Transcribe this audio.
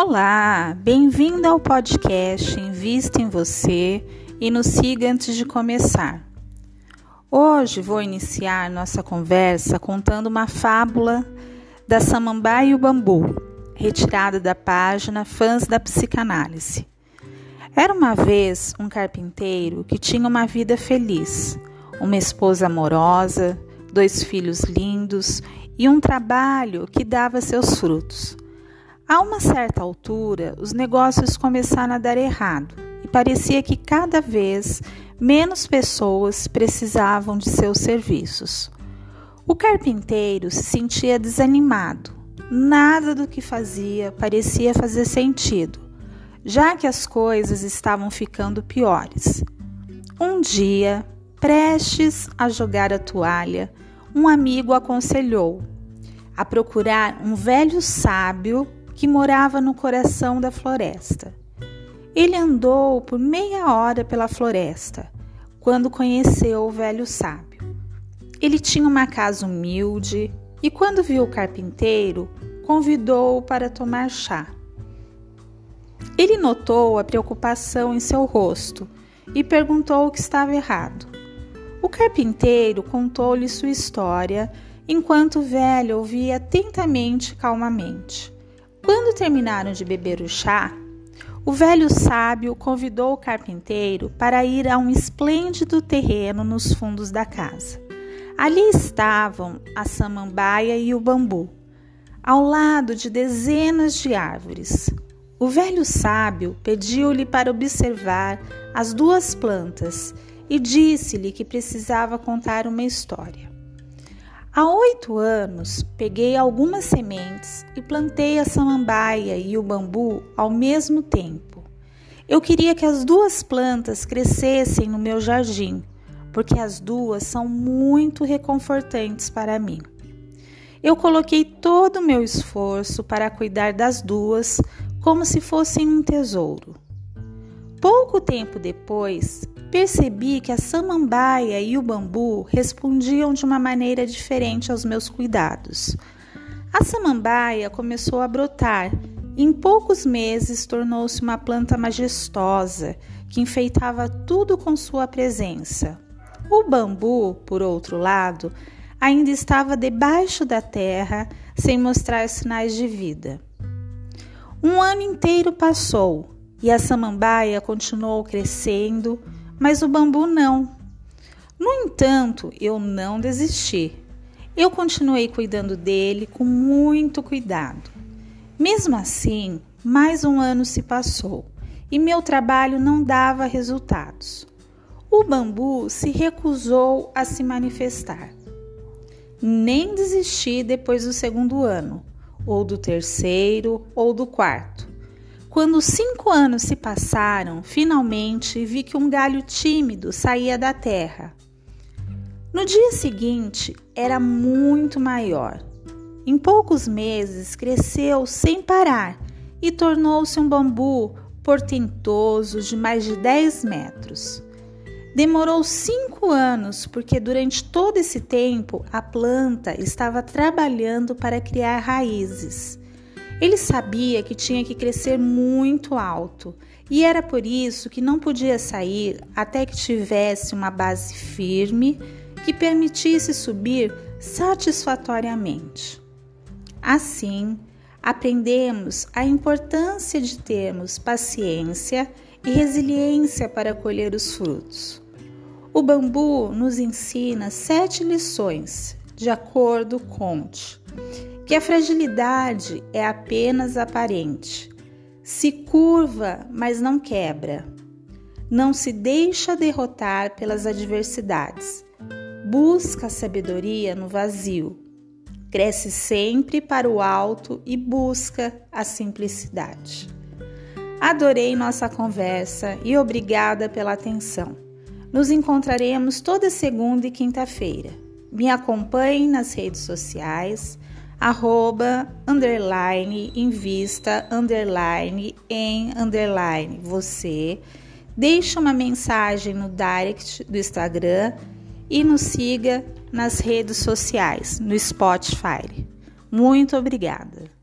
Olá, bem-vindo ao podcast Invista em Você e nos siga antes de começar. Hoje vou iniciar nossa conversa contando uma fábula da Samambaia e o Bambu, retirada da página Fãs da Psicanálise. Era uma vez um carpinteiro que tinha uma vida feliz, uma esposa amorosa, dois filhos lindos e um trabalho que dava seus frutos. A uma certa altura, os negócios começaram a dar errado e parecia que cada vez menos pessoas precisavam de seus serviços. O carpinteiro se sentia desanimado. Nada do que fazia parecia fazer sentido, já que as coisas estavam ficando piores. Um dia, prestes a jogar a toalha, um amigo aconselhou a procurar um velho sábio que morava no coração da floresta. Ele andou por meia hora pela floresta quando conheceu o velho sábio. Ele tinha uma casa humilde e, quando viu o carpinteiro, convidou-o para tomar chá. Ele notou a preocupação em seu rosto e perguntou o que estava errado. O carpinteiro contou-lhe sua história enquanto o velho ouvia atentamente e calmamente. Quando terminaram de beber o chá, o velho sábio convidou o carpinteiro para ir a um esplêndido terreno nos fundos da casa. Ali estavam a samambaia e o bambu, ao lado de dezenas de árvores. O velho sábio pediu-lhe para observar as duas plantas e disse-lhe que precisava contar uma história. Há oito anos, peguei algumas sementes e plantei a samambaia e o bambu ao mesmo tempo. Eu queria que as duas plantas crescessem no meu jardim, porque as duas são muito reconfortantes para mim. Eu coloquei todo o meu esforço para cuidar das duas como se fossem um tesouro. Pouco tempo depois, percebi que a samambaia e o bambu respondiam de uma maneira diferente aos meus cuidados. A samambaia começou a brotar e em poucos meses tornou-se uma planta majestosa que enfeitava tudo com sua presença. O bambu, por outro lado, ainda estava debaixo da terra sem mostrar sinais de vida. Um ano inteiro passou e a samambaia continuou crescendo mas o bambu não. No entanto, eu não desisti. Eu continuei cuidando dele com muito cuidado. Mesmo assim, mais um ano se passou e meu trabalho não dava resultados. O bambu se recusou a se manifestar. Nem desisti depois do segundo ano, ou do terceiro, ou do quarto. Quando cinco anos se passaram, finalmente vi que um galho tímido saía da terra. No dia seguinte, era muito maior. Em poucos meses, cresceu sem parar e tornou-se um bambu portentoso de mais de 10 metros. Demorou cinco anos, porque durante todo esse tempo a planta estava trabalhando para criar raízes. Ele sabia que tinha que crescer muito alto e era por isso que não podia sair até que tivesse uma base firme que permitisse subir satisfatoriamente. Assim, aprendemos a importância de termos paciência e resiliência para colher os frutos. O bambu nos ensina sete lições, de acordo com Conte que a fragilidade é apenas aparente. Se curva, mas não quebra. Não se deixa derrotar pelas adversidades. Busca a sabedoria no vazio. Cresce sempre para o alto e busca a simplicidade. Adorei nossa conversa e obrigada pela atenção. Nos encontraremos toda segunda e quinta-feira. Me acompanhe nas redes sociais arroba, underline, invista, underline, em, underline, você. Deixe uma mensagem no direct do Instagram e nos siga nas redes sociais, no Spotify. Muito obrigada!